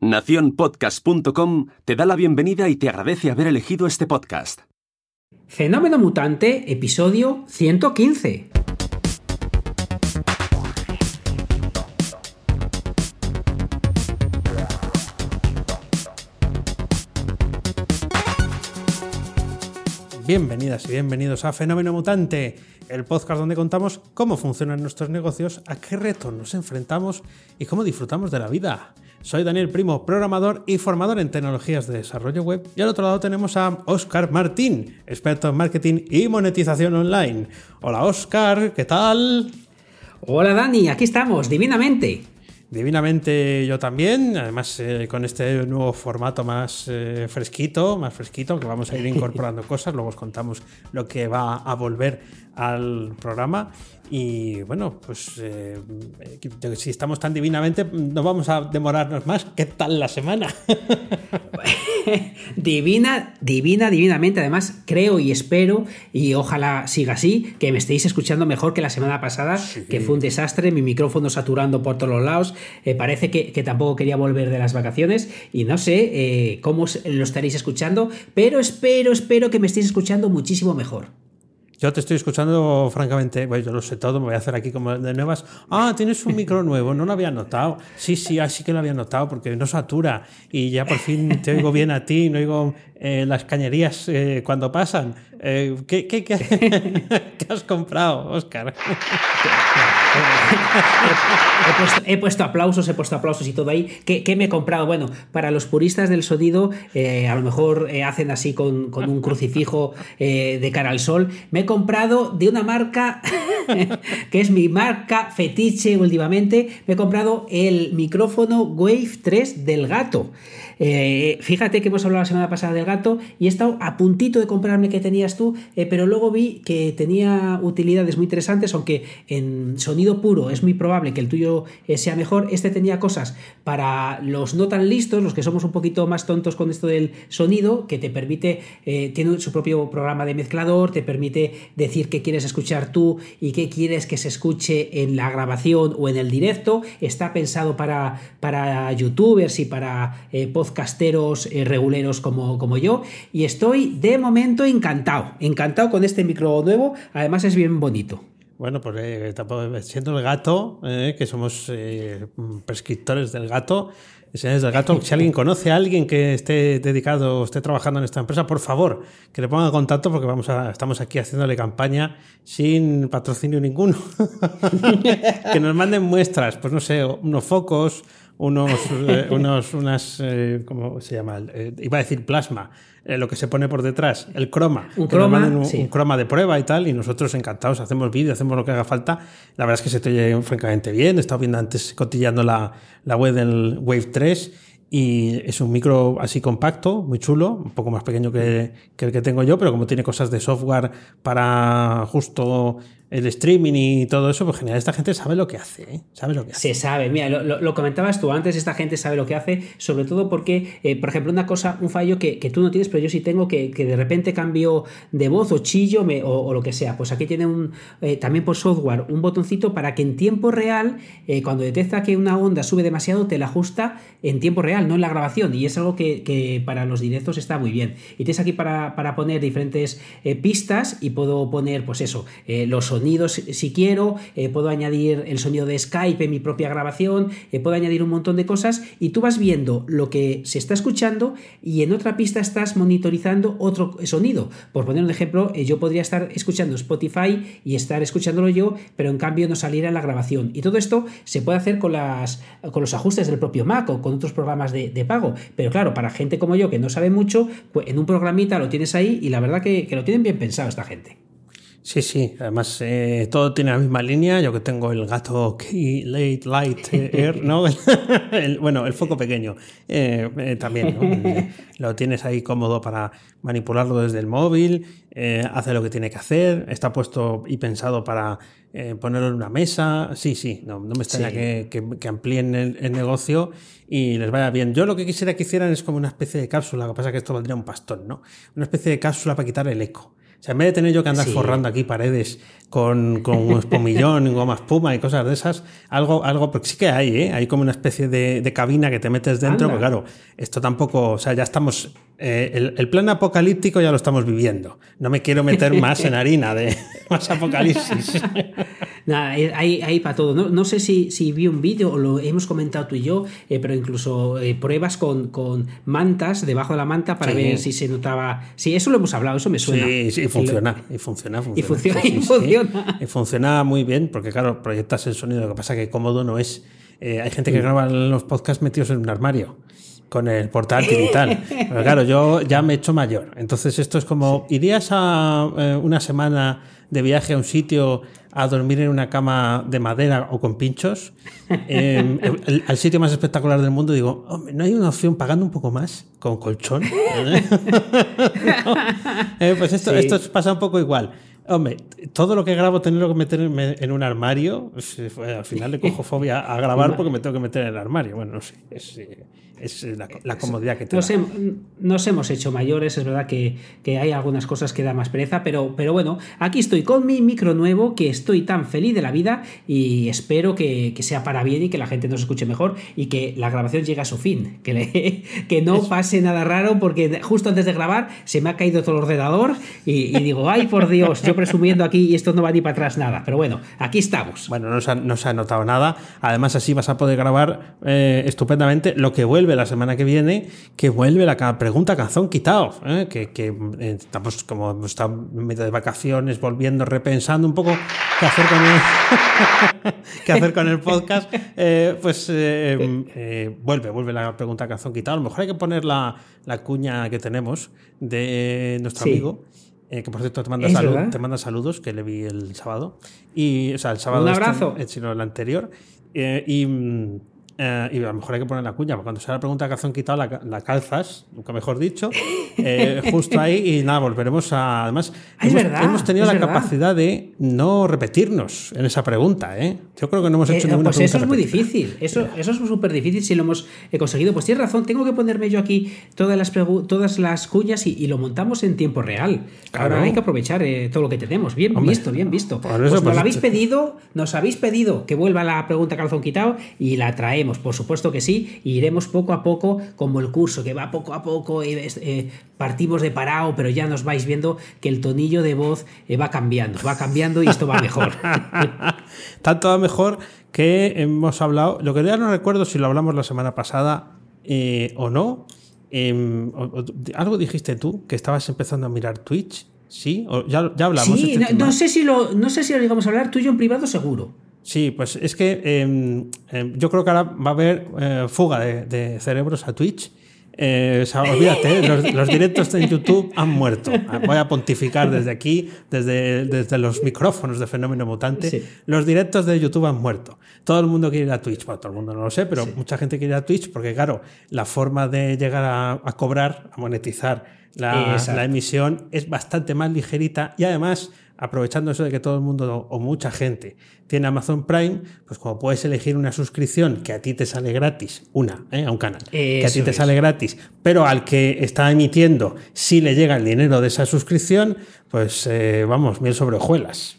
Naciónpodcast.com te da la bienvenida y te agradece haber elegido este podcast. Fenómeno Mutante, episodio 115. Bienvenidas y bienvenidos a Fenómeno Mutante, el podcast donde contamos cómo funcionan nuestros negocios, a qué retos nos enfrentamos y cómo disfrutamos de la vida. Soy Daniel Primo, programador y formador en tecnologías de desarrollo web. Y al otro lado tenemos a Oscar Martín, experto en marketing y monetización online. Hola Oscar, ¿qué tal? Hola Dani, aquí estamos, divinamente. Divinamente yo también, además eh, con este nuevo formato más eh, fresquito, más fresquito, que vamos a ir incorporando cosas, luego os contamos lo que va a volver al programa. Y bueno, pues eh, si estamos tan divinamente, no vamos a demorarnos más. ¿Qué tal la semana? divina, divina, divinamente. Además, creo y espero, y ojalá siga así, que me estéis escuchando mejor que la semana pasada, que fue un desastre, mi micrófono saturando por todos los lados. Eh, parece que, tampoco quería volver de las vacaciones y no sé eh, cómo lo estaréis escuchando, pero espero, espero que me estéis escuchando muchísimo mejor. Yo te estoy escuchando, francamente, bueno, yo lo sé todo, me voy a hacer aquí como de nuevas. Ah, tienes un micro nuevo, no lo había notado. Sí, sí, así que lo había notado, porque no satura. Y ya por fin te oigo bien a ti, no oigo eh, las cañerías eh, cuando pasan. Eh, ¿qué, qué, qué, has comprado, Oscar? He, puesto, aplausos, he puesto aplausos y todo ahí. ¿Qué, me he comprado? Bueno, para los puristas del sonido, a lo mejor hacen así con, un crucifijo de cara al sol. Me he comprado de una marca que es mi marca fetiche últimamente. Me he comprado el micrófono Wave 3 del gato. Eh, fíjate que hemos hablado la semana pasada del gato y he estado a puntito de comprarme que tenías tú, eh, pero luego vi que tenía utilidades muy interesantes, aunque en sonido puro es muy probable que el tuyo eh, sea mejor. Este tenía cosas para los no tan listos, los que somos un poquito más tontos con esto del sonido, que te permite, tiene su propio programa de mezclador, te permite decir qué quieres escuchar tú y qué quieres que se escuche en la grabación o en el directo. Está pensado para, para youtubers y para podcasts podcasteros eh, reguleros como, como yo y estoy de momento encantado, encantado con este micro nuevo, además es bien bonito. Bueno, pues eh, siendo el gato, eh, que somos prescriptores del gato, señores del gato, si alguien conoce a alguien que esté dedicado, esté trabajando en esta empresa, por favor, que le ponga contacto porque vamos a, estamos aquí haciéndole campaña sin patrocinio ninguno. que nos manden muestras, pues no sé, unos focos, unos, eh, unos unas, eh, ¿cómo se llama? Eh, iba a decir plasma, lo que se pone por detrás, el croma. Un croma, un, croma de prueba y tal, y nosotros encantados hacemos vídeo, hacemos lo que haga falta. La verdad es que se te oye francamente bien. He estado viendo antes, cotillando la, la web del Wave 3 y es un micro así compacto, muy chulo, un poco más pequeño que, que, el que tengo yo, pero como tiene cosas de software para justo el streaming y todo eso, pues genial, esta gente sabe lo que hace, ¿eh? sabe lo que hace. Se sabe, mira, lo, comentabas tú antes, esta gente sabe lo que hace, sobre todo porque, eh, por ejemplo, una cosa, un fallo que, tú no tienes, pero yo sí tengo, que, de repente cambio de voz o chillo o, lo que sea, pues aquí tiene un, eh, también por software, un botoncito para que en tiempo real, cuando detecta que una onda sube demasiado, te la ajusta en tiempo real, no en la grabación, y es algo que, para los directos está muy bien. Y tienes aquí para, para poner diferentes pistas y puedo poner, pues eso, los sonidos si quiero, eh, puedo añadir el sonido de Skype en mi propia grabación, eh, puedo añadir un montón de cosas y tú vas viendo lo que se está escuchando y en otra pista estás monitorizando otro sonido. Por poner un ejemplo, eh, yo podría estar escuchando Spotify y estar escuchándolo yo, pero en cambio no saliera en la grabación. Y todo esto se puede hacer con, las, con los ajustes del propio Mac o con otros programas de, pago. Pero claro, para gente como yo que no sabe mucho, pues en un programita lo tienes ahí y la verdad que lo tienen bien pensado esta gente. Sí, sí, además eh, todo tiene la misma línea. Yo que tengo el gato Key Late Light Air, ¿no? bueno, el foco pequeño eh, eh, también, ¿no? Lo tienes ahí cómodo para manipularlo desde el móvil, hace lo que tiene que hacer, está puesto y pensado para ponerlo en una mesa. Sí, sí, no, no me extraña que, que, amplíen el, el, negocio y les vaya bien. Yo lo que quisiera que hicieran es como una especie de cápsula, lo que pasa es que esto valdría un pastón, ¿no? Una especie de cápsula para quitar el eco sea, en vez de tener yo que andar forrando aquí paredes con, con espumillón, goma espuma y cosas de esas, algo, algo, porque sí que hay, ¿eh? Hay como una especie de, cabina que te metes dentro, pero claro, esto tampoco, o sea, ya estamos, eh, el, plan apocalíptico ya lo estamos viviendo. No me quiero meter más en harina de más apocalipsis. Nada, hay, hay para todo. No, no sé si, si, vi un vídeo o lo hemos comentado tú y yo, eh, pero incluso eh, pruebas con, con, mantas debajo de la manta para ver si se notaba. Sí, eso lo hemos hablado, eso me suena. Sí, sí, y funciona, y funciona, funciona. Y funciona, y funciona. Y funciona muy bien, porque claro, proyectas el sonido. Lo que pasa que cómodo no es. Eh, hay gente que graba los podcasts metidos en un armario con el portátil y tal. Pero claro, yo ya me he hecho mayor. Entonces esto es como, ¿irías a una semana de viaje a un sitio a dormir en una cama de madera o con pinchos, eh, al sitio más espectacular del mundo, digo, ¿no hay una opción pagando un poco más con colchón? Eh, pues esto, esto pasa un poco igual. Hombre, todo lo que grabo tenerlo que meter en un armario, pues, al final le cojo fobia a grabar porque me tengo que meter en el armario. Bueno, no sé, es, es la, comodidad que tengo. Nos, hemos hecho mayores, es verdad que, hay algunas cosas que da más pereza, pero, pero bueno, aquí estoy con mi micro nuevo, que estoy tan feliz de la vida y espero que, sea para bien y que la gente nos escuche mejor y que la grabación llegue a su fin, que, que no pase nada raro porque justo antes de grabar se me ha caído todo el ordenador y, digo, ay por Dios, yo presumiendo aquí y esto no va ni para atrás nada, pero bueno, aquí estamos. Bueno, no se ha, no se ha notado nada, además así vas a poder grabar eh, estupendamente lo que vuelve la semana que viene, que vuelve la pregunta canción quitado, ¿eh? que, eh, estamos como en medio de vacaciones, volviendo, repensando un poco qué hacer con el, qué hacer con el podcast, eh, pues vuelve, vuelve la pregunta canción quitado. A lo mejor hay que poner la, la cuña que tenemos de nuestro amigo. que por cierto te manda, salud, te manda saludos, que le vi el sábado. Y, o sea, el sábado. Un abrazo. Este, sino el anterior. y mm, eh, y a lo mejor hay que poner la cuña, porque cuando sea la pregunta de calzón quitado, la, la calzas, nunca mejor dicho, eh, justo ahí y nada, volveremos a... Además, ah, hemos, tenido la capacidad de no repetirnos en esa pregunta. ¿eh? Yo creo que no hemos hecho eh, ninguna Pues eso es muy difícil, eso, eso es súper difícil si lo hemos conseguido. Pues tienes razón, tengo que ponerme yo aquí todas las, todas las cuñas y, lo montamos en tiempo real. Ahora hay que aprovechar todo lo que tenemos. Bien visto, bien visto. Pues nos pues habéis pedido, nos habéis pedido que vuelva la pregunta calzón quitado y la traemos por supuesto que sí, y iremos poco a poco, como el curso, que va poco a poco, eh, partimos de parado, pero ya nos vais viendo que el tonillo de voz eh, va cambiando, va cambiando y esto va mejor. Tanto va mejor que hemos hablado, lo que ya no recuerdo si lo hablamos la semana pasada eh, o no. Em, algo dijiste tú, que estabas empezando a mirar Twitch. Sí, ya, ya hablamos. Sí, este no, sé si lo, no sé si lo llegamos a hablar tú y yo en privado, seguro. Sí, pues es que em, em, yo creo que ahora va a haber eh, fuga de, cerebros a Twitch. Eh, o sea, olvídate, los, directos en YouTube han muerto. Voy a pontificar desde aquí, desde, desde los micrófonos de Fenómeno Mutante. Los directos de YouTube han muerto. Todo el mundo quiere ir a Twitch. Bueno, todo el mundo no lo sé, pero mucha gente quiere ir a Twitch porque, claro, la forma de llegar a, cobrar, a monetizar la, la emisión es bastante más ligerita y además aprovechando eso de que todo el mundo o mucha gente tiene Amazon Prime, pues como puedes elegir una suscripción que a ti te sale gratis, una, ¿eh? a un canal, que a ti te sale gratis, pero al que está emitiendo si le llega el dinero de esa suscripción, pues eh, vamos, miel sobre hojuelas.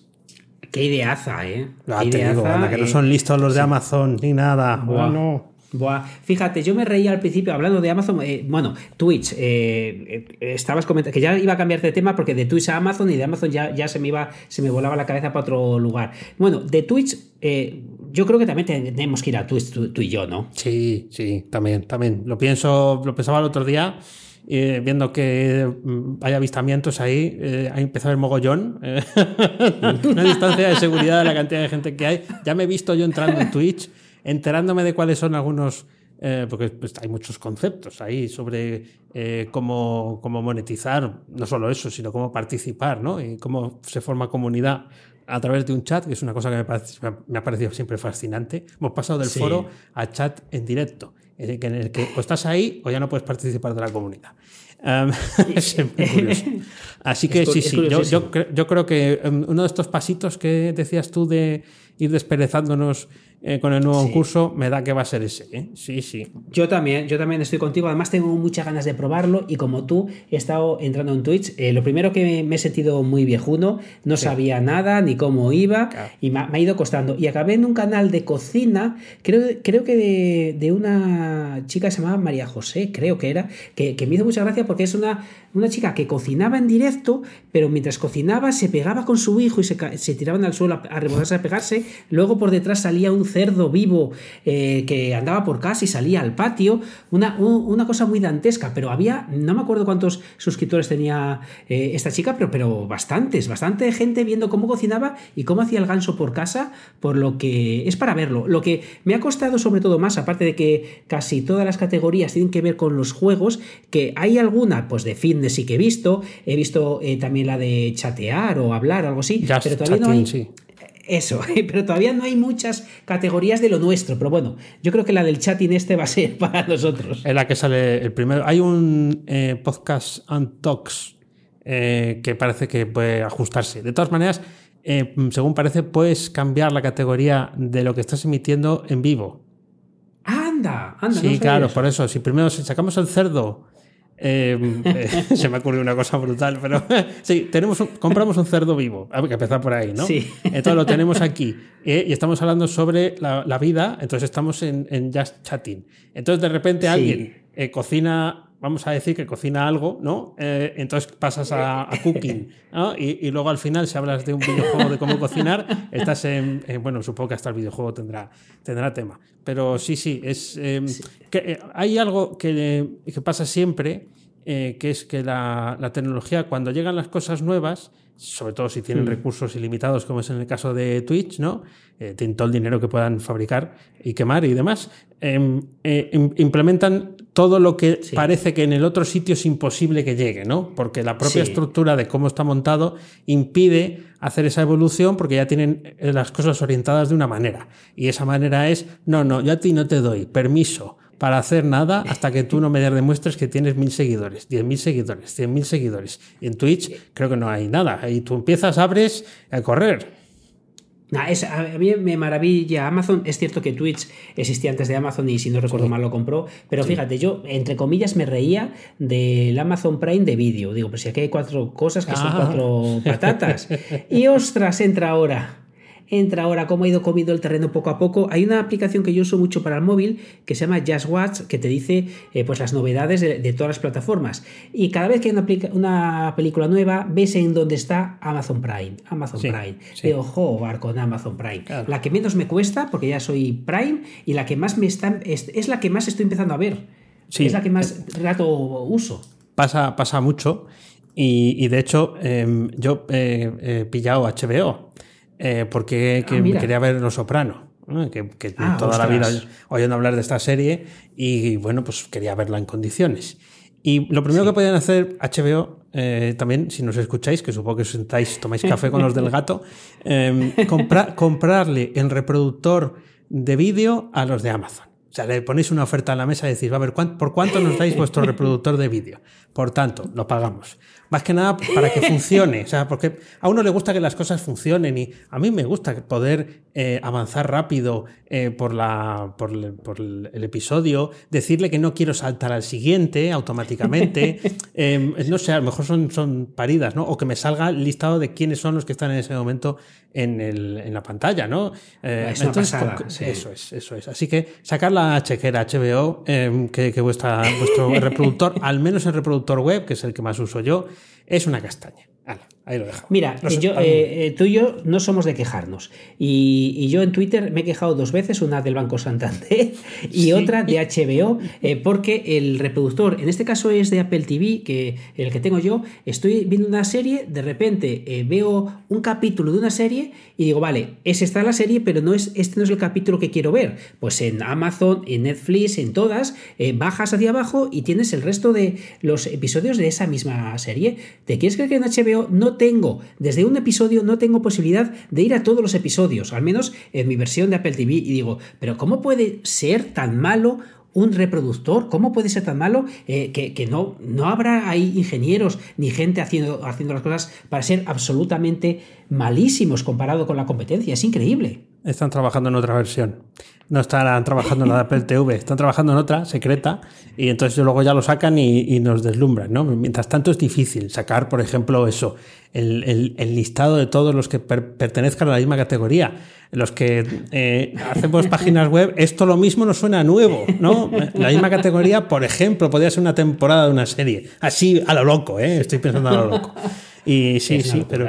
Qué ideaza, ¿eh? Qué que no son listos los de Amazon ni nada. Bueno. Fíjate, yo me reía al principio hablando de Amazon. Eh, bueno, Twitch, eh, eh, estabas comentando que ya iba a cambiar de tema porque de Twitch a Amazon y de Amazon ya, ya se me iba, se me volaba la cabeza para otro lugar. Bueno, de Twitch, yo creo que también tenemos que ir a Twitch tú, y yo, ¿no? Sí, sí, también, también. Lo pienso, lo pensaba el otro día. viendo que mm, hay avistamientos ahí, ha empezado el mogollón, una distancia de seguridad de la cantidad de gente que hay. Ya me he visto yo entrando en Twitch enterándome de cuáles son algunos, eh, porque pues, hay muchos conceptos ahí sobre eh, cómo, cómo, monetizar, no solo eso, sino cómo participar, ¿no? Y cómo se forma comunidad a través de un chat, que es una cosa que me, me ha parecido siempre fascinante. Hemos pasado del foro a chat en directo, en el que o estás ahí o ya no puedes participar de la comunidad. Así que sí, sí, yo, yo, yo, creo que em, uno de estos pasitos que decías tú de ir desperezándonos eh, con el nuevo curso, me da que va a ser ese. ¿eh? Sí, sí. Yo también, yo también estoy contigo. Además, tengo muchas ganas de probarlo y como tú, he estado entrando en Twitch. Eh, lo primero que me he sentido muy viejuno, no sabía nada ni cómo iba y me ha, ido costando. Y acabé en un canal de cocina, creo, creo que de, una chica que se llamaba María José, creo que era, que, me hizo mucha gracia porque es una, una chica que cocinaba en directo, pero mientras cocinaba se pegaba con su hijo y se, tiraban al suelo a, a a pegarse. Luego por detrás salía un cerdo vivo eh, que andaba por casa y salía al patio, una, una, cosa muy dantesca, pero había, no me acuerdo cuántos suscriptores tenía eh, esta chica, pero, pero bastantes, bastante gente viendo cómo cocinaba y cómo hacía el ganso por casa, por lo que es para verlo. Lo que me ha costado sobre todo más, aparte de que casi todas las categorías tienen que ver con los juegos, que hay alguna, pues de fitness sí que he visto, he visto eh, también la de chatear o hablar, algo así, pero todavía no hay... Eso, pero todavía no hay muchas categorías de lo nuestro. Pero bueno, yo creo que la del chatting este va a ser para nosotros. Es la que sale el primero. Hay un eh, podcast Untalks eh, que parece que puede ajustarse. De todas maneras, eh, según parece, puedes cambiar la categoría de lo que estás emitiendo en vivo. Anda, anda. Sí, claro, por eso. Si primero sacamos el cerdo Em, eh, se me ocurrió una cosa brutal, pero sí, tenemos compramos un cerdo vivo. Hay que empezar por ahí, ¿no? Sí. Entonces lo tenemos aquí. Eh, y estamos hablando sobre la, vida, entonces estamos en, en, Just Chatting. Entonces de repente alguien eh, cocina, vamos a decir que cocina algo, ¿no? entonces pasas a, cooking, y, luego al final, si hablas de un videojuego de cómo cocinar, estás en, bueno, supongo que hasta el videojuego tendrá, tendrá tema. Pero sí, sí, es em, que hay algo que, que pasa siempre eh, que es que la, tecnología, cuando llegan las cosas nuevas, sobre todo si tienen hmm. recursos ilimitados, como es en el caso de Twitch, ¿no? Eh, tienen todo el dinero que puedan fabricar y quemar y demás, em, eh, implementan todo lo que parece que en el otro sitio es imposible que llegue, ¿no? Porque la propia estructura de cómo está montado impide hacer esa evolución porque ya tienen las cosas orientadas de una manera. Y esa manera es, no, no, yo a ti no te doy permiso para hacer nada hasta que tú no me demuestres que tienes mil seguidores, diez mil seguidores, cien mil seguidores. En Twitch creo que no hay nada. Y tú empiezas, abres a correr. a mí me maravilla Amazon. Es cierto que Twitch existía antes de Amazon y si no recuerdo mal lo compró. Pero fíjate, yo entre comillas me reía del Amazon Prime de vídeo. Digo, pues si aquí hay cuatro cosas que son ah. cuatro patatas. y ostras, entra ahora entra ahora cómo ha ido comiendo el terreno poco a poco. Hay una aplicación que yo uso mucho para el móvil que se llama Just Watch, que te dice eh, pues las novedades de, todas las plataformas. Y cada vez que hay una, una, película nueva, ves en dónde está Amazon Prime. Amazon Prime. De ojo, con Amazon Prime. La que menos me cuesta, porque ya soy Prime, y la que más me está. Es, la que más estoy empezando a ver. Es la que más rato uso. Pasa, pasa mucho. Y, de hecho, em, yo he pillado HBO. Eh, porque ah, quería ver Los Soprano. Que, ah, toda la vida oyendo hablar de esta serie y bueno, pues quería verla en condiciones. Y lo primero que podían hacer HBO, eh, también, si nos escucháis, que supongo que os sentáis, tomáis café con los del gato, em, comprarle el reproductor de vídeo a los de Amazon. O sea, le ponéis una oferta a la mesa y decís, va a ver, ¿por cuánto nos dais vuestro reproductor de vídeo? Por tanto, lo pagamos. Más que nada para que funcione. O sea, porque a uno le gusta que las cosas funcionen y a mí me gusta poder eh, avanzar rápido eh, por, la, por, el episodio, decirle que no quiero saltar al siguiente automáticamente. Em, no sé, a lo mejor son, son paridas, ¿no? O que me salga el listado de quiénes son los que están en ese momento en, el, en la pantalla, ¿no? Eh, entonces, Eso es, eso es. Así que sacar la chequera HBO, em, que, que vuestra, vuestro reproductor, al menos el reproductor web, que es el que más uso yo, es una castaña. Ahí lo dejo. Mira, yo, eh, tú y yo no somos de quejarnos. Y, yo en Twitter me he quejado dos veces, una del Banco Santander y otra de HBO, eh, porque el reproductor, en este caso es de Apple TV, que el que tengo yo, estoy viendo una serie, de repente eh, veo un capítulo de una serie y digo, vale, es esta la serie, pero no es, este no es el capítulo que quiero ver. Pues en Amazon, en Netflix, en todas, bajas hacia abajo y tienes el resto de los episodios de esa misma serie. ¿Te quieres creer que en HBO no tengo, desde un episodio no tengo posibilidad de ir a todos los episodios, al menos en mi versión de Apple TV, y digo, pero ¿cómo puede ser tan malo un reproductor? ¿Cómo puede ser tan malo eh, que, no, no habrá ahí ingenieros ni gente haciendo, haciendo las cosas para ser absolutamente malísimos comparado con la competencia? Es increíble. Están trabajando en otra versión. No están trabajando en la de Apple TV, están trabajando en otra secreta y entonces luego ya lo sacan y, nos deslumbran. ¿no? Mientras tanto es difícil sacar, por ejemplo, eso, el, listado de todos los que pertenezcan a la misma categoría. Los que eh, hacemos páginas web, esto lo mismo nos suena nuevo, ¿no? La misma categoría, por ejemplo, podría ser una temporada de una serie. Así a lo loco, ¿eh? Estoy pensando a lo loco. Y sí, sí, pero...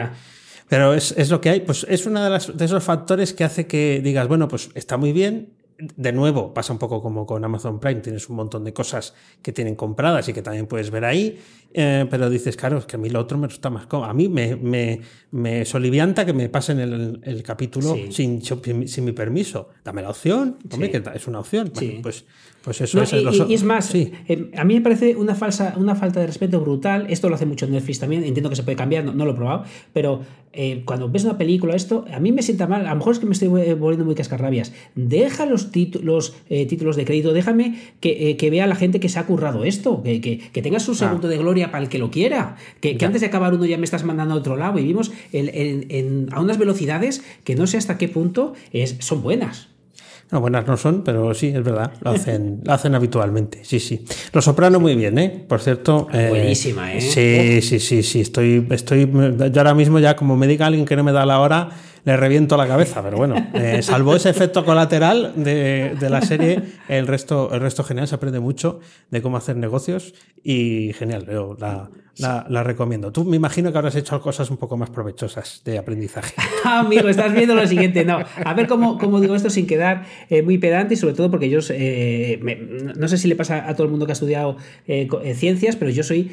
Pero es, es, lo que hay. Pues es uno de, las, de esos factores que hace que digas, bueno, pues está muy bien, de nuevo, pasa un poco como con Amazon Prime, tienes un montón de cosas que tienen compradas y que también puedes ver ahí, eh, pero dices, claro, es que a mí lo otro me resulta más cómodo. A mí me, me, me solivianta que me pasen el, el capítulo sin, sin, mi permiso. Dame la opción, hombre, que es una opción. pues pues eso es, y, es más, eh, a mí me parece una, falsa, una falta de respeto brutal. Esto lo hace mucho Netflix también. Entiendo que se puede cambiar, no, lo he probado. Pero eh, cuando ves una película, esto, a mí me sienta mal. A lo mejor es que me estoy volviendo muy cascarrabias. Deja los, títulos, eh, títulos de crédito, déjame que, vea a la gente que se ha currado esto. Que, que, tenga su segundo de gloria para el que lo quiera. Que, antes de acabar uno ya me estás mandando a otro lado. Y vivimos a unas velocidades que no sé hasta qué punto es, son buenas. No, buenas no son, pero sí, es verdad, lo hacen, lo hacen habitualmente. Sí, sí. Los Soprano muy bien, ¿eh? Por cierto. Eh, Buenísima, ¿eh? Sí, sí, sí, sí. Estoy, estoy. Yo ahora mismo ya, como me diga alguien que no me da la hora, le reviento la cabeza, pero bueno, eh, salvo ese efecto colateral de, la serie, el resto, el resto genial, se aprende mucho de cómo hacer negocios y genial, yo la, recomiendo. Tú me imagino que habrás hecho cosas un poco más provechosas de aprendizaje. Amigo, estás viendo lo siguiente, no, a ver cómo, cómo digo esto sin quedar eh, muy pedante y sobre todo porque yo, eh, no sé si le pasa a todo el mundo que ha estudiado ciencias, pero yo soy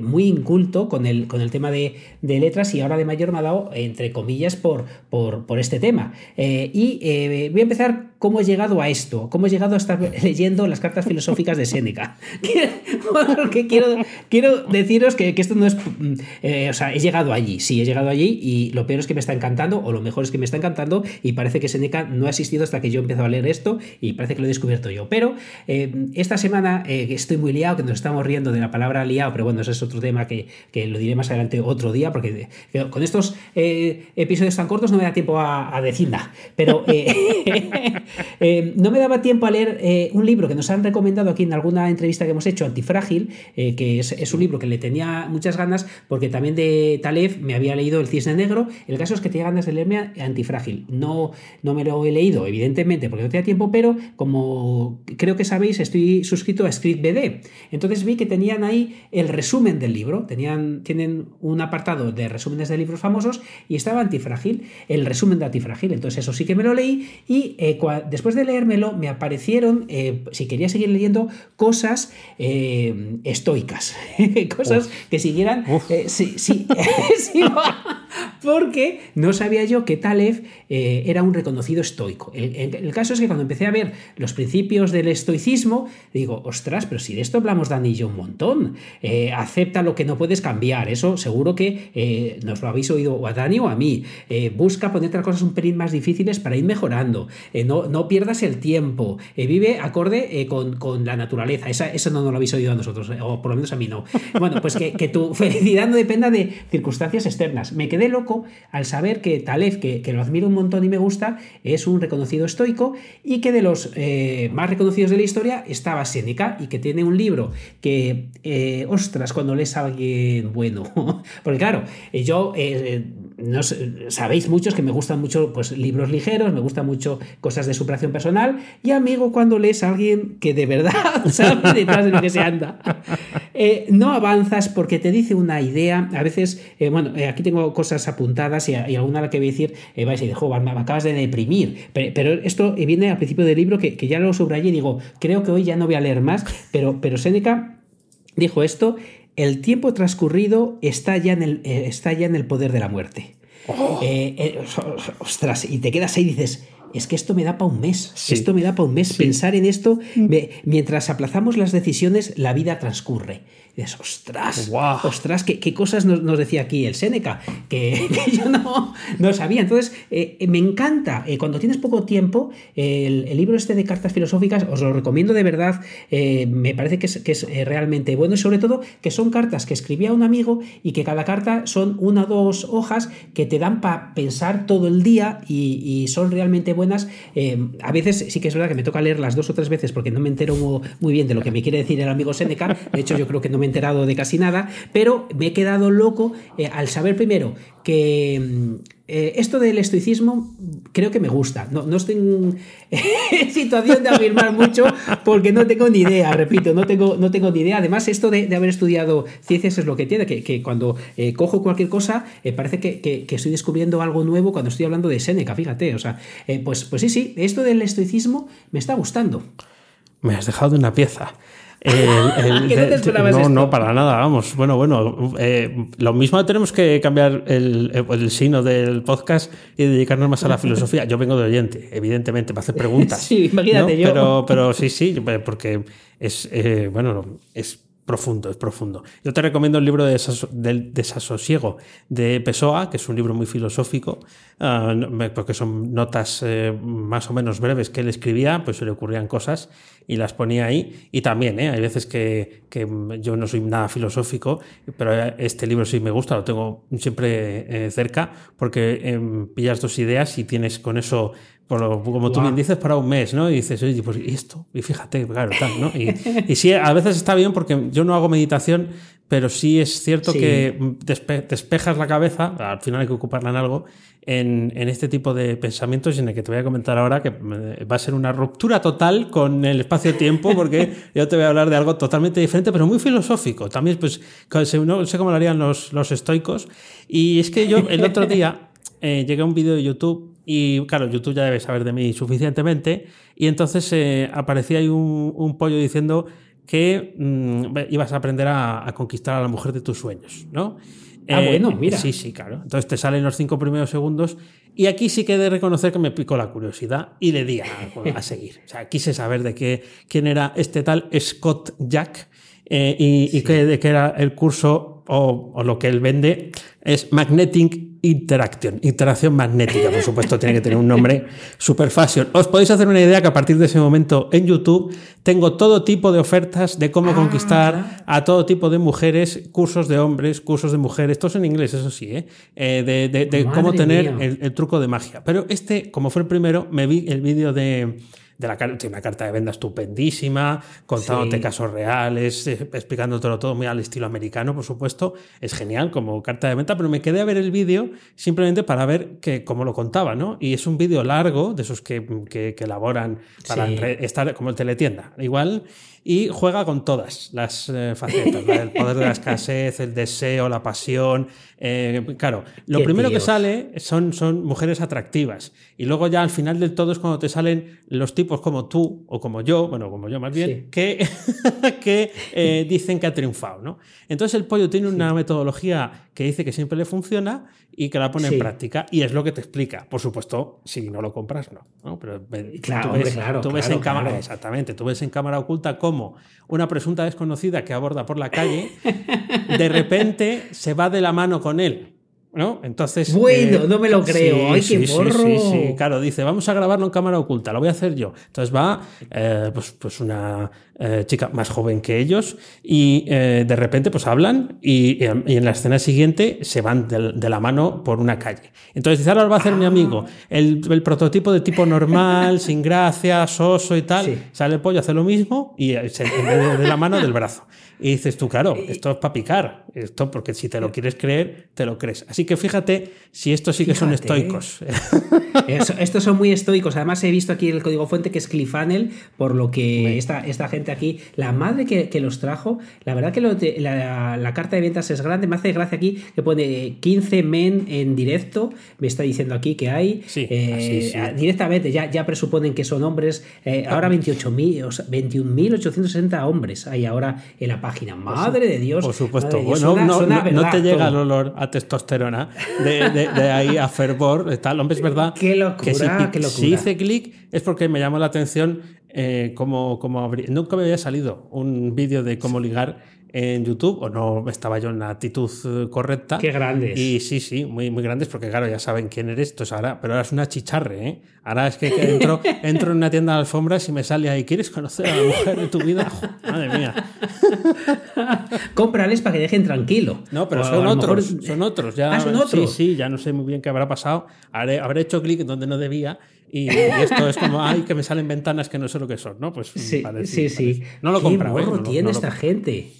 muy inculto con el, con el tema de, de letras y ahora de mayor me ha dado, entre comillas, por por, este tema. Eh, y eh, voy a empezar cómo he llegado a esto, cómo he llegado a estar leyendo las cartas filosóficas de Séneca. Porque quiero, quiero deciros que, esto no es... Mm, eh, o sea, he llegado allí, sí, he llegado allí y lo peor es que me está encantando, o lo mejor es que me está encantando y parece que Séneca no ha existido hasta que yo empiezo a leer esto y parece que lo he descubierto yo. Pero esta semana estoy muy liado, que nos estamos riendo de la palabra liado, pero bueno, ese es otro tema que, que lo diré más adelante otro día, porque con estos episodios tan cortos no me da tiempo a, decir nada, pero eh, eh, no me daba tiempo a leer eh, un libro que nos han recomendado aquí en alguna entrevista que hemos hecho, Antifrágil, que es, un libro que le tenía muchas ganas porque también de Taleb me había leído El Cisne Negro. El caso es que tenía ganas de leerme Antifrágil. No, no me lo he leído, evidentemente, porque no tenía tiempo, pero como creo que sabéis, estoy suscrito a ScriptBD. Entonces vi que tenían ahí el resumen del libro, tenían, tienen un apartado de resúmenes de libros famosos y estaba Antifrágil el resumen de Antifrágil. Entonces eso sí que me lo leí y eh, después de leérmelo me aparecieron, eh, si quería seguir leyendo, cosas eh, estoicas, cosas que siguieran... sí, sí, porque no sabía yo que Taleb era un reconocido estoico. El, caso es que cuando empecé a ver los principios del estoicismo, digo, ostras, pero si de esto hablamos Dani y yo un montón, acepta lo que no puedes cambiar, eso seguro que nos lo habéis oído o a Dani o a mí. Busca ponerte las cosas un pelín más difíciles para ir mejorando, eh, no, pierdas el tiempo, eh, vive acorde eh, con, con, la naturaleza, Esa, eso no, lo habéis oído a nosotros, o por lo menos a mí no. Bueno, pues que, que, tu felicidad no dependa de circunstancias externas. Me quedé loco al saber que Taleb, que, que lo admiro un montón y me gusta, es un reconocido estoico y que de los más reconocidos de la historia estaba Séneca y que tiene un libro que, ostras, cuando lees a alguien bueno, porque claro, yo no sabéis muchos que me gustan mucho pues, libros ligeros, me gustan mucho cosas de superación personal y amigo cuando lees a alguien que de verdad sabe detrás de lo que se anda. Eh, no avanzas porque te dice una idea, a veces, eh, bueno, eh, aquí tengo cosas apuntadas y, alguna la que voy a decir, vais y de me acabas de deprimir, pero, esto viene al principio del libro que, ya lo subrayé y digo, creo que hoy ya no voy a leer más, pero, pero Seneca dijo esto el tiempo transcurrido está ya en el, está ya en el poder de la muerte. Oh. Eh, eh, ostras, y te quedas ahí y dices, es que esto me da para un mes. Esto me da para un mes. Pensar en esto, mientras aplazamos las decisiones, la vida transcurre. Y dices, ostras, ostras, ¿qué, cosas nos, decía aquí el Séneca? Que, yo no, no, sabía. Entonces, eh, me encanta, eh, cuando tienes poco tiempo, el, libro este de cartas filosóficas, os lo recomiendo de verdad, eh, me parece que es, que es realmente bueno y sobre todo que son cartas que escribía un amigo y que cada carta son una o dos hojas que te dan para pensar todo el día y, son realmente buenas. a veces sí que es verdad que me toca leerlas dos o tres veces porque no me entero muy, muy bien de lo que me quiere decir el amigo Séneca. De hecho, yo creo que no me enterado de casi nada, pero me he quedado loco eh, al saber primero que mm, eh, esto del estoicismo creo que me gusta. No, no estoy en, situación de afirmar mucho porque no tengo ni idea, repito, no tengo, no tengo ni idea. Además, esto de, haber estudiado ciencias es lo que tiene, que, cuando eh, cojo cualquier cosa parece que, estoy descubriendo algo nuevo cuando estoy hablando de Seneca, fíjate. O sea, pues, pues sí, sí, esto del estoicismo me está gustando. Me has dejado una pieza. no, no, para nada, vamos. Bueno, bueno, eh, lo mismo tenemos que cambiar el, el, sino del podcast y dedicarnos más a la filosofía. Yo vengo de oyente, evidentemente, me hace preguntas. Sí, imagínate yo. Pero, pero sí, sí, porque es, eh, bueno, es profundo, es profundo. Yo te recomiendo el libro de del desasosiego de Pessoa, que es un libro muy filosófico, ah, porque son notas eh, más o menos breves que él escribía, pues se le ocurrían cosas y las ponía ahí. Y también, ¿eh? hay veces que, que, yo no soy nada filosófico, pero este libro sí me gusta, lo tengo siempre eh, cerca, porque em, pillas dos ideas y tienes con eso como tú bien dices, para un mes, ¿no? Y dices, oye, pues ¿y esto? Y fíjate, claro, tal, ¿no? Y, y sí, a veces está bien porque yo no hago meditación, pero sí es cierto que despejas la cabeza, al final hay que ocuparla en algo, en, en, este tipo de pensamientos y en el que te voy a comentar ahora que va a ser una ruptura total con el espacio-tiempo, porque yo te voy a hablar de algo totalmente diferente, pero muy filosófico. También, pues, no sé cómo lo harían los, los estoicos. Y es que yo el otro día eh, llegué a un vídeo de YouTube y claro, YouTube ya debe saber de mí suficientemente. Y entonces eh, aparecía ahí un, pollo diciendo que mm, ibas a aprender a, conquistar a la mujer de tus sueños, ¿no? Ah, bueno, eh, mira. Sí, sí, claro. Entonces te salen los cinco primeros segundos. Y aquí sí que he de reconocer que me picó la curiosidad y le di a, seguir. O sea, quise saber de qué, quién era este tal Scott Jack eh, y, de qué era el curso o, o, lo que él vende es Magnetic Interaction, interacción magnética, por supuesto, tiene que tener un nombre super fashion. Os podéis hacer una idea que a partir de ese momento en YouTube tengo todo tipo de ofertas de cómo ah, conquistar a todo tipo de mujeres, cursos de hombres, cursos de mujeres, todos en inglés, eso sí, ¿eh? eh de, cómo tener el, truco de magia. Pero este, como fue el primero, me vi el vídeo de de la tiene una carta de venta estupendísima, contándote casos reales, eh, explicándotelo todo muy al estilo americano, por supuesto. Es genial como carta de venta, pero me quedé a ver el vídeo simplemente para ver que, cómo lo contaba, ¿no? Y es un vídeo largo, de esos que, que, elaboran para estar como el teletienda. Igual y juega con todas las eh, facetas, el poder de la escasez, el deseo, la pasión. Eh, claro, lo primero que sale son, son mujeres atractivas y luego ya al final del todo es cuando te salen los tipos como tú o como yo, bueno, como yo más bien, que, que eh, dicen que ha triunfado, ¿no? Entonces el pollo tiene una metodología que dice que siempre le funciona y que la pone en práctica y es lo que te explica. Por supuesto, si no lo compras, no. Pero claro, tú ves, claro, tú ves en cámara, exactamente, tú ves en cámara oculta cómo una presunta desconocida que aborda por la calle, de repente se va de la mano con él. ¿No? Entonces. Bueno, eh, no me lo creo. ¡Ay, qué sí, sí, sí, claro, dice, vamos a grabarlo en cámara oculta, lo voy a hacer yo. Entonces va, eh, pues, pues una eh, chica más joven que ellos y de repente pues hablan y, en la escena siguiente se van de, la mano por una calle. Entonces dice, ahora lo va a hacer mi amigo, el, prototipo de tipo normal, sin gracia, soso y tal. Sale el pollo, hace lo mismo y se, de la mano del brazo. Y dices tú, claro, esto es para picar. Esto, porque si te lo quieres creer, te lo crees. Así que fíjate si estos sí que son estoicos. estos son muy estoicos. Además, he visto aquí el código fuente que es CliffHunnel, por lo que esta, esta gente aquí. La madre que, los trajo, la verdad que la, carta de ventas es grande. Me hace gracia aquí que pone 15 men en directo. Me está diciendo aquí que hay. Eh, directamente, ya, ya presuponen que son hombres. Eh, ahora 21.860 hombres hay ahora en la página. Madre de Dios. Por supuesto. bueno, no, te llega el olor a testosterona de, ahí a fervor. Está, hombre, es verdad. Qué locura, que si, qué locura. si hice clic es porque me llamó la atención eh, cómo, cómo nunca me había salido un vídeo de cómo ligar en YouTube o no estaba yo en la actitud eh, correcta. Qué grandes. Y sí, sí, muy, muy grandes porque claro, ya saben quién eres. Entonces ahora, pero ahora es una chicharre, ¿eh? Ahora es que, entro, entro en una tienda de alfombras y me sale ahí, ¿quieres conocer a la mujer de tu vida? madre mía. Cómprales para que dejen tranquilo. No, pero son otros, son otros. Ya, ah, son otros. Sí, sí, ya no sé muy bien qué habrá pasado. Habré, hecho clic donde no debía y, esto es como, ay, que me salen ventanas que no sé lo que son, ¿no? Pues sí, sí, sí. No lo compra, ¿Qué morro tiene esta gente?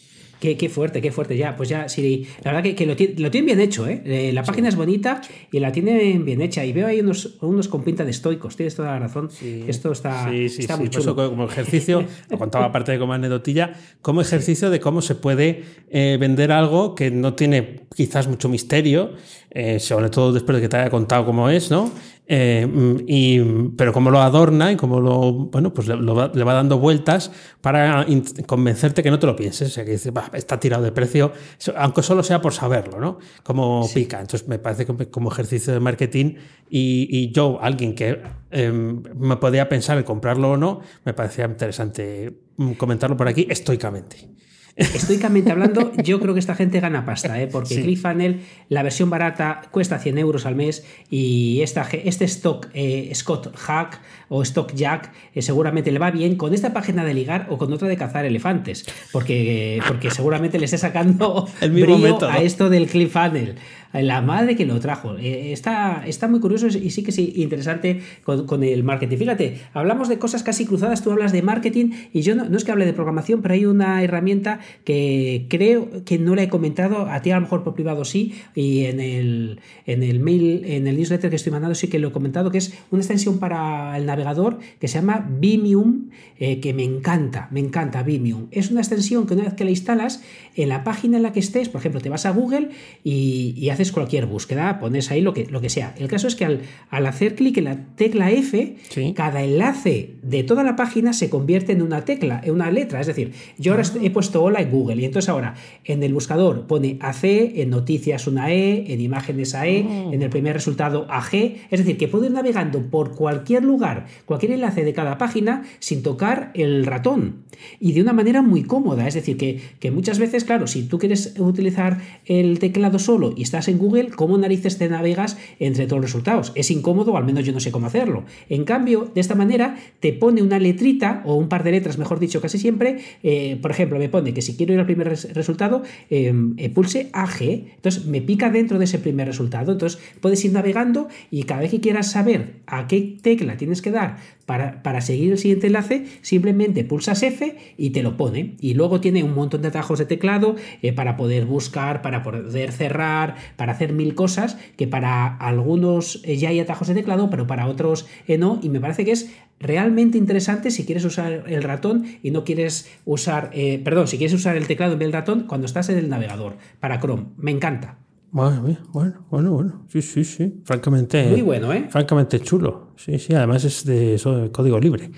Qué, fuerte, qué fuerte. Ya, pues ya, sí, la verdad que, lo, tienen bien hecho, ¿eh? eh la página es bonita y la tienen bien hecha. Y veo ahí unos, unos con pinta de estoicos, tienes toda la razón. Esto está, está muy chulo. como ejercicio, lo contaba aparte de como anedotilla, como ejercicio de cómo se puede eh, vender algo que no tiene quizás mucho misterio, eh, sobre todo después de que te haya contado cómo es, ¿no? Eh, y, pero como lo adorna y como lo, bueno, pues le, va, dando vueltas para convencerte que no te lo pienses. O sea, que dice, está tirado de precio, aunque solo sea por saberlo, ¿no? Como pica. Entonces, me parece que como ejercicio de marketing y, yo, alguien que em, me podía pensar en comprarlo o no, me parecía interesante mm, comentarlo por aquí estoicamente. Estoicamente hablando, yo creo que esta gente gana pasta, ¿eh? porque ClickFunnels, la versión barata, cuesta 100 euros al mes y esta, este stock eh, Scott Hack o Stock Jack eh, seguramente le va bien con esta página de ligar o con otra de cazar elefantes, porque, porque seguramente le esté sacando el mismo método. a esto del ClickFunnels la madre que lo trajo. Eh, está, está muy curioso y sí que es interesante con, el marketing. Fíjate, hablamos de cosas casi cruzadas, tú hablas de marketing y yo no, es que hable de programación, pero hay una herramienta que creo que no la he comentado, a ti a lo mejor por privado sí, y en el, en el mail, en el newsletter que estoy mandando sí que lo he comentado, que es una extensión para el navegador que se llama Vimium, eh, que me encanta, me encanta Vimium. Es una extensión que una vez que la instalas, en la página en la que estés, por ejemplo, te vas a Google y haces cualquier búsqueda, pones ahí lo que, lo que sea. El caso es que al, hacer clic en la tecla F, cada enlace de toda la página se convierte en una tecla, en una letra. Es decir, yo ahora he puesto hola en Google y entonces ahora en el buscador pone AC, en noticias una E, en imágenes AE, oh. en el primer resultado AG. Es decir, que puedo ir navegando por cualquier lugar, cualquier enlace de cada página sin tocar el ratón y de una manera muy cómoda. Es decir, que, que muchas veces, claro, si tú quieres utilizar el teclado solo y estás en Google, ¿cómo narices te navegas entre todos los resultados? Es incómodo, al menos yo no sé cómo hacerlo. En cambio, de esta manera te pone una letrita, o un par de letras, mejor dicho, casi siempre. Eh, por ejemplo, me pone que si quiero ir al primer resultado, em, eh, pulse AG. Entonces me pica dentro de ese primer resultado. Entonces puedes ir navegando y cada vez que quieras saber a qué tecla tienes que dar para, seguir el siguiente enlace, simplemente pulsas F y te lo pone. Y luego tiene un montón de atajos de teclado eh, para poder buscar, para poder cerrar, para hacer mil cosas, que para algunos eh, ya hay atajos de teclado, pero para otros eh, no. Y me parece que es realmente interesante si quieres usar el ratón y no quieres usar, perdón, si quieres usar el teclado en vez del ratón cuando estás en el navegador para Chrome. Me encanta. Bueno, bueno, bueno, sí, sí, sí. Francamente. Muy bueno, ¿eh? Francamente chulo. Sí, sí, además es de, código libre.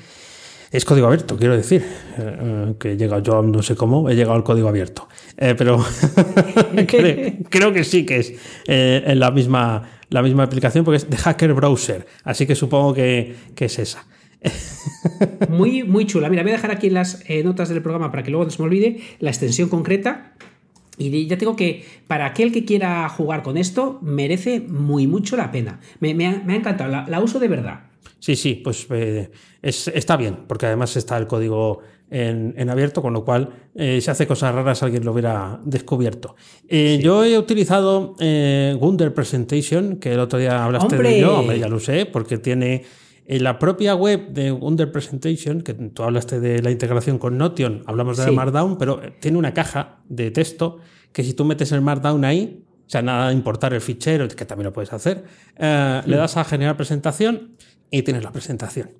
Es código abierto, quiero decir. Eh, eh, que he llegado, yo no sé cómo, he llegado al código abierto. Eh, pero creo, que sí que es en la misma, la misma aplicación porque es de Hacker Browser. Así que supongo que, que es esa. muy, muy chula. Mira, voy a dejar aquí en las notas del programa para que luego no se me olvide la extensión concreta y ya tengo que, para aquel que quiera jugar con esto, merece muy mucho la pena. Me, ha, encantado, la, uso de verdad. Sí, sí, pues eh, está bien, porque además está el código en, abierto, con lo cual eh, si hace cosas raras alguien lo hubiera descubierto. Eh, yo he utilizado Wunder Presentation, que el otro día hablaste de ello, ya lo sé, porque tiene en la propia web de Under Presentation, que tú hablaste de la integración con Notion, hablamos de Markdown, pero tiene una caja de texto que si tú metes el Markdown ahí, o sea, nada de importar el fichero, que también lo puedes hacer, eh, le das a generar presentación y tienes la presentación.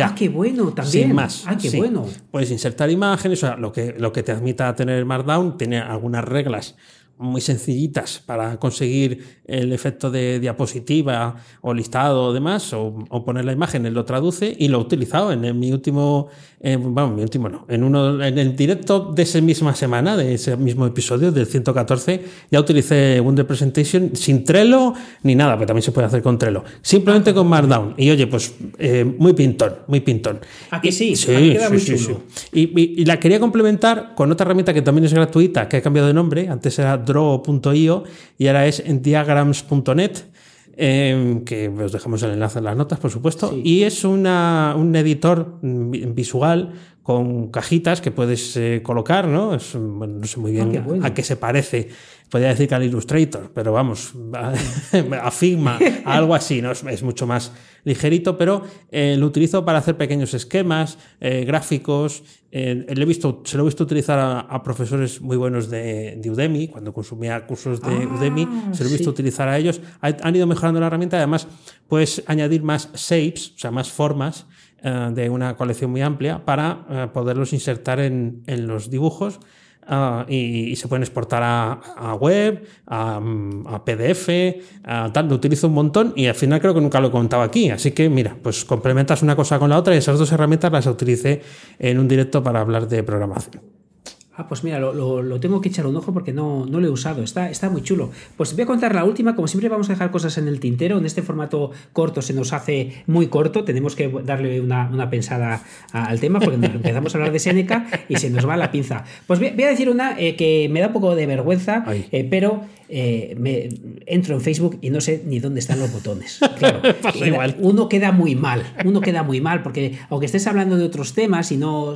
Ah, qué bueno, también. Sin más. Ah, qué sí. bueno. Puedes insertar imágenes, o sea, lo que, lo que te admita tener Markdown tiene algunas reglas muy sencillitas para conseguir el efecto de diapositiva o listado o demás, o, o poner la imagen, él lo traduce y lo he utilizado en, en mi último, eh, vamos, mi último no, en uno, en el directo de esa misma semana, de ese mismo episodio, del 114, ya utilicé Wonder Presentation sin Trello ni nada, pero también se puede hacer con Trello, simplemente con Markdown. Y oye, pues eh, muy pintón, muy pintón. ¿A que sí? Sí, A mí queda sí, muy sí, chulo. sí. Y, y- y la quería complementar con otra herramienta que también es gratuita, que ha cambiado de nombre. Antes era draw.io y ahora es en diagrams.net. eh, que os dejamos el enlace en las notas, por supuesto. Y es una, un editor mm, vi- visual con cajitas que puedes eh, colocar, ¿no? Es, un- bueno, no sé muy bien Ah, qué bueno. a qué se parece. Podría decir que al Illustrator, pero vamos, a, a Figma, a algo así, ¿no? Es, es mucho más ligerito, pero eh, lo utilizo para hacer pequeños esquemas, eh, gráficos. lo he visto, se lo he visto utilizar a, a profesores muy buenos de, de Udemy, cuando consumía cursos de Ah, Udemy, se lo he visto sí. utilizar a ellos. Ha- Han ido mejorando la herramienta, además puedes añadir más shapes, o sea, más formas eh, de una colección muy amplia para eh, poderlos insertar en, en los dibujos. ah, y, se pueden exportar a, a web, a, mm, a PDF, a tal. Lo utilizo un montón y al final creo que nunca lo he contado aquí. Así que mira, pues complementas una cosa con la otra y esas dos herramientas las utilicé en un directo para hablar de programación. Ah, pues mira, lo, lo- lo tengo que echar un ojo porque no, no lo he usado. Está, está muy chulo. Pues voy a contar la última. Como siempre, vamos a dejar cosas en el tintero. En este formato corto se nos hace muy corto. Tenemos que darle una, una pensada a- al tema porque nos empezamos a hablar de Seneca y se nos va la pinza. Pues voy, voy a decir una eh, que me da un poco de vergüenza, eh, pero eh, me, entro en Facebook y no sé ni dónde están los botones. Claro, Pasa igual. uno queda muy mal, uno queda muy mal, porque aunque estés hablando de otros temas y no,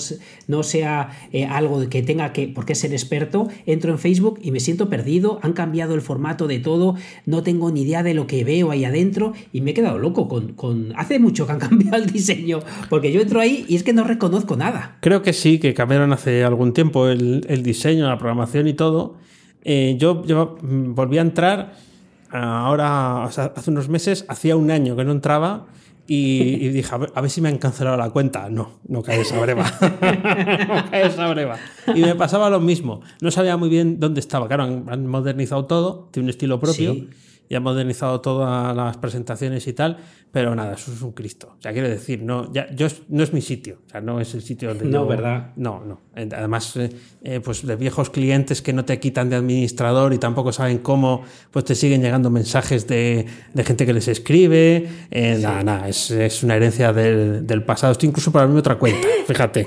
no sea eh, algo que tenga que, por qué ser experto, entro en Facebook y me siento perdido, han cambiado el formato de todo, no tengo ni idea de lo que veo ahí adentro y me he quedado loco con, con... Hace mucho que han cambiado el diseño, porque yo entro ahí y es que no reconozco nada. Creo que sí, que cambiaron hace algún tiempo el, el diseño, la programación y todo. Eh, yo, yo, volví a entrar ahora, o sea, hace unos meses, hacía un año que no entraba y, y dije, a ver, a ver si me han cancelado la cuenta. No, no cae esa breva. no cae esa breva. Y me pasaba lo mismo. No sabía muy bien dónde estaba. Claro, han, han modernizado todo, tiene un estilo propio. Sí. Y han modernizado todas las presentaciones y tal, pero nada, eso es un Cristo. O sea, quiero decir, no, ya, yo, no es mi sitio, o sea, no es el sitio donde No, yo- ¿verdad? No, no. Además, eh, eh, pues de viejos clientes que no te quitan de administrador y tampoco saben cómo, pues te siguen llegando mensajes de, de gente que les escribe. Eh, Nada, nada, es, es una herencia del, del pasado. Estoy incluso para abrirme otra cuenta, fíjate.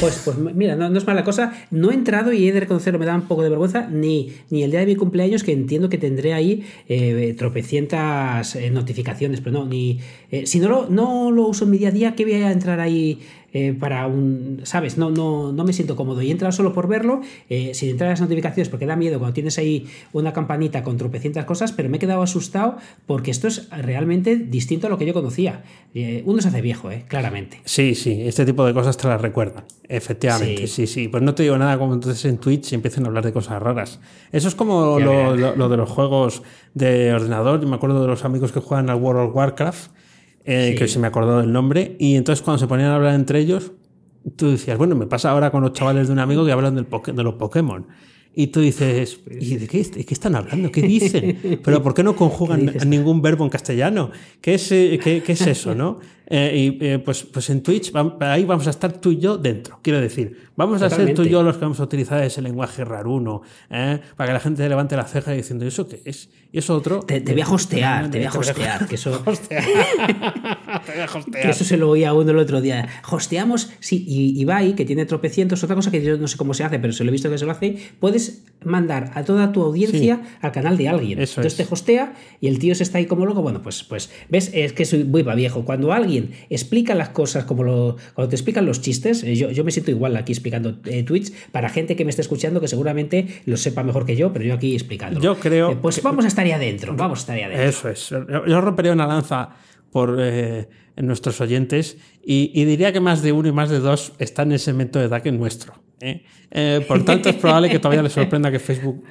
Pues, pues mira, no, no es mala cosa. No he entrado y he de reconocerlo, me da un poco de vergüenza, ni, ni el día de mi cumpleaños, que entiendo que tendré ahí eh, tropecientas eh, notificaciones, pero no, ni. eh, si no lo, no lo uso en mi día a día, ¿qué voy a entrar ahí? Eh, para un, ¿sabes? No, no, no me siento cómodo. Y entrar solo por verlo, eh, sin entrar a las notificaciones, porque da miedo cuando tienes ahí una campanita con tropecientas cosas, pero me he quedado asustado porque esto es realmente distinto a lo que yo conocía. Eh, uno se hace viejo, eh, claramente. Sí, sí, este tipo de cosas te las recuerdan. Efectivamente, sí. sí, Pues no te digo nada como entonces en Twitch y empiezan a hablar de cosas raras. Eso es como lo- lo de los juegos de ordenador. Yo me acuerdo de los amigos que juegan al World of Warcraft, eh, Sí. que se me acordó del nombre. Y entonces cuando se ponían a hablar entre ellos, tú decías, bueno, me pasa ahora con los chavales de un amigo que hablan del de los Pokémon. Y tú dices, ¿y de qué, de qué están hablando? ¿Qué dicen? ¿Pero por qué no conjugan ¿Qué ningún verbo en castellano? ¿Qué es, eh, qué, qué es eso, no? Eh, y eh, pues, pues en Twitch, ahí vamos a estar tú y yo dentro. Quiero decir, vamos a ser tú y yo los que vamos a utilizar ese lenguaje raruno, ¿eh? para que la gente levante la ceja diciendo, ¿y eso qué es? ¿Y eso otro? Te, te voy a hostear, te voy a hostear, que eso, Hostear. Te voy a hostear. que eso se lo oía uno el otro día. Hosteamos, sí, y Ibai, que tiene tropecientos, otra cosa que yo no sé cómo se hace, pero se lo he visto que se lo hace, puedes mandar a toda tu audiencia al canal de alguien. Eso Entonces es. te hostea y el tío se está ahí como loco. Bueno, pues, pues ves, es que soy muy pa' viejo. Cuando alguien explica las cosas como lo, cuando te explican los chistes, eh, yo, yo me siento igual aquí explicando eh, tweets para gente que me esté escuchando que seguramente lo sepa mejor que yo, pero yo aquí explicando. Yo creo pues que- vamos a estar ahí adentro, vamos a estar ahí adentro. Eso es. Yo, yo rompería una lanza por eh, nuestros oyentes y, diría que más de uno y más de dos están en ese momento de edad que nuestro. ¿eh? Eh, por tanto, es probable que todavía les sorprenda que Facebook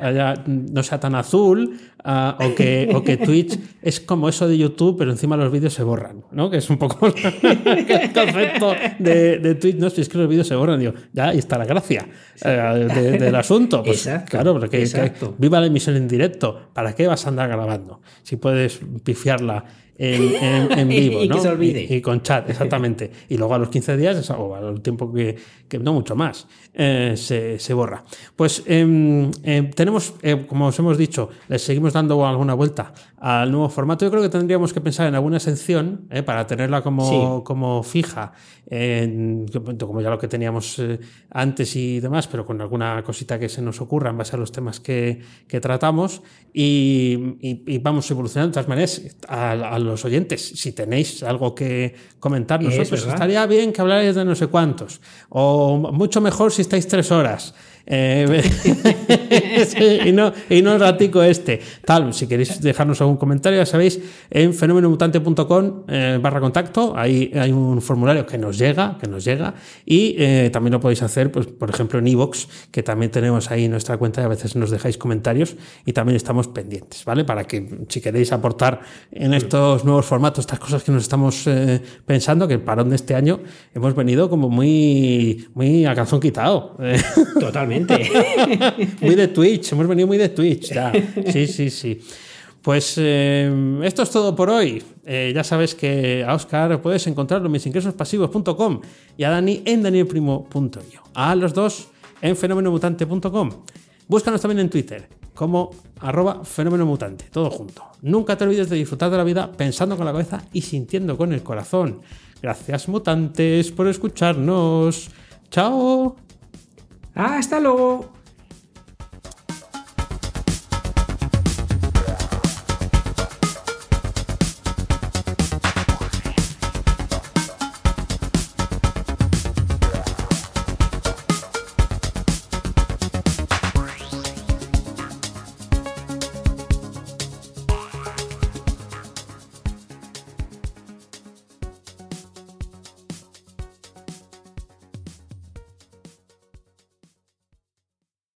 no sea tan azul ah, o, que, o que Twitch es como eso de YouTube, pero encima los vídeos se borran, ¿no? Que es un poco el concepto de, de, Twitch, ¿no? Si es que los vídeos se borran, digo, ya ahí está la gracia eh, del asunto. Pues, claro, porque viva la emisión en directo. ¿Para qué vas a andar grabando? Si puedes pifiarla en, vivo. ¿no? Y, con chat, exactamente. y luego a los 15 días, o al tiempo que, que no mucho más, eh, se, se, borra. Pues em, em, tenemos, eh, como os hemos dicho, les seguimos dando alguna vuelta al nuevo formato. Yo creo que tendríamos que pensar en alguna sección eh, para tenerla como, como fija, como ya lo que teníamos antes y demás, pero con alguna cosita que se nos ocurra en base a los temas que, que tratamos. Y, y, vamos evolucionando de todas maneras a, los oyentes. Si tenéis algo que comentar nosotros, estaría bien que hablarais de no sé cuántos. O mucho mejor si estáis tres horas. Eh, y, no, y no el ratico este. Tal, si queréis dejarnos algún comentario, ya sabéis, en fenomenomutante.com eh, barra contacto, ahí hay un formulario que nos llega, que nos llega, y eh, también lo podéis hacer, pues, por ejemplo, en iVoox, que también tenemos ahí nuestra cuenta y a veces nos dejáis comentarios y también estamos pendientes, ¿vale? Para que si queréis aportar en estos nuevos formatos, estas cosas que nos estamos pensando, que el parón de este año hemos venido como muy, muy a calzón quitado. Totalmente. muy de Twitch, hemos venido muy de Twitch. Sí, sí, sí. Pues eh, esto es todo por hoy. Eh, ya sabes que a Oscar puedes encontrarlo en misingresospasivos.com y a Dani en danielprimo.io. A los dos en fenomenomutante.com. Búscanos también en Twitter como arroba fenomenomutante, todo junto. Nunca te olvides de disfrutar de la vida pensando con la cabeza y sintiendo con el corazón. Gracias mutantes por escucharnos. Chao. Hasta luego.